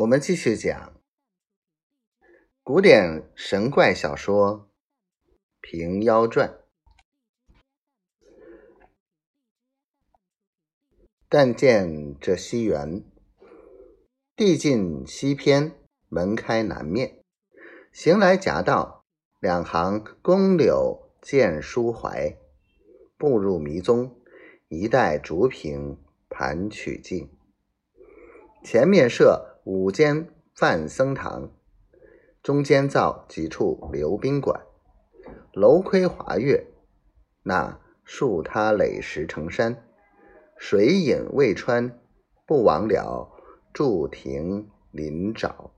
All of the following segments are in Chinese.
我们继续讲古典神怪小说《平妖传》。但见这西园，地近西偏，门开南面，行来夹道，两行宫柳见书怀。步入迷踪，一带竹屏盘曲径，前面设。五间范僧堂，中间造几处流宾馆，楼窥华岳，那树他垒石成山，水隐渭川，不枉了筑亭临沼。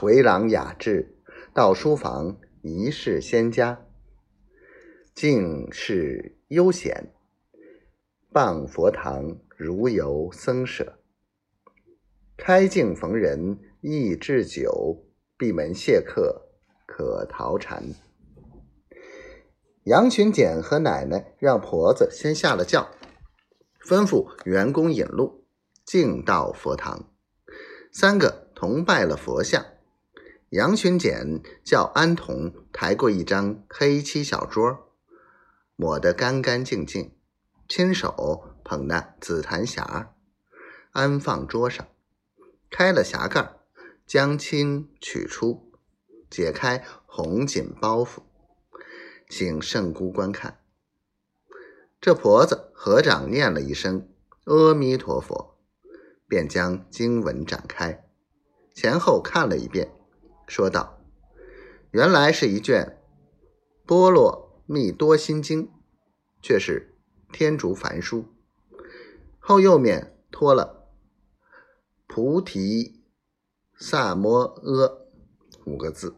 回廊雅致，到书房一室仙家，静室悠闲，傍佛堂如游僧舍。开镜逢人易置酒，闭门谢客可逃禅。杨群简和奶奶让婆子先下了轿，吩咐员工引路，径到佛堂。三个同拜了佛像。杨群简叫安童抬过一张黑漆小桌，抹得干干净净，亲手捧那紫檀匣，安放桌上。开了匣盖，将亲取出，解开红锦包袱，请圣姑观看。这婆子合掌念了一声“阿弥陀佛”，便将经文展开，前后看了一遍，说道：“原来是一卷《波罗蜜多心经》，却是天竺梵书，后右面托了。”菩提萨摩诃五个字，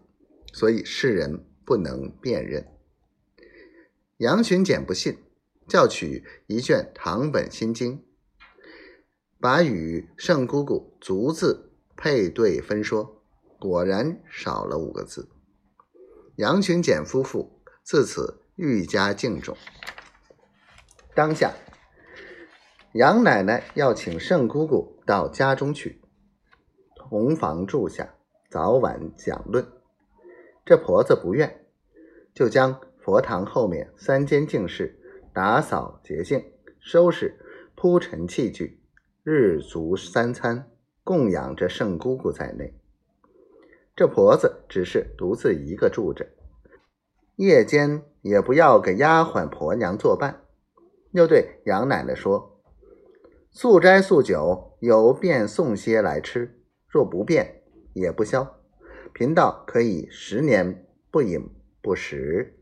所以世人不能辨认。杨巡简不信，叫取一卷唐本心经，把与圣姑姑逐字配对分说，果然少了五个字。杨群简夫妇自此愈加敬重。当下。杨奶奶要请圣姑姑到家中去，同房住下，早晚讲论。这婆子不愿，就将佛堂后面三间净室打扫洁净，收拾铺陈器具，日足三餐供养着圣姑姑在内。这婆子只是独自一个住着，夜间也不要给丫鬟婆娘作伴，又对杨奶奶说。素斋素酒，有便送些来吃；若不便，也不消。贫道可以十年不饮不食。